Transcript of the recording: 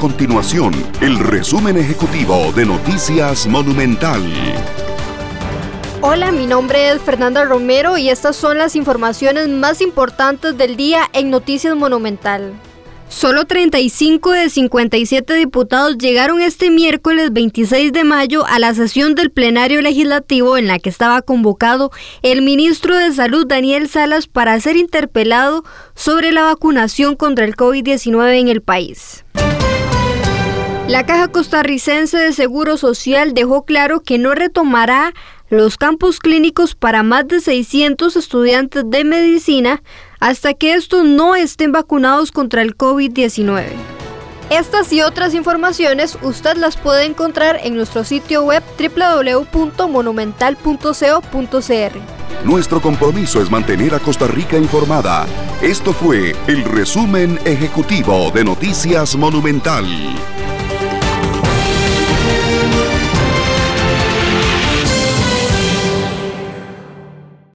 continuación el resumen ejecutivo de Noticias Monumental. Hola, mi nombre es Fernanda Romero y estas son las informaciones más importantes del día en Noticias Monumental. Solo 35 de 57 diputados llegaron este miércoles 26 de mayo a la sesión del plenario legislativo en la que estaba convocado el ministro de Salud Daniel Salas para ser interpelado sobre la vacunación contra el COVID-19 en el país. La Caja Costarricense de Seguro Social dejó claro que no retomará los campos clínicos para más de 600 estudiantes de medicina hasta que estos no estén vacunados contra el COVID-19. Estas y otras informaciones usted las puede encontrar en nuestro sitio web www.monumental.co.cr. Nuestro compromiso es mantener a Costa Rica informada. Esto fue el resumen ejecutivo de Noticias Monumental.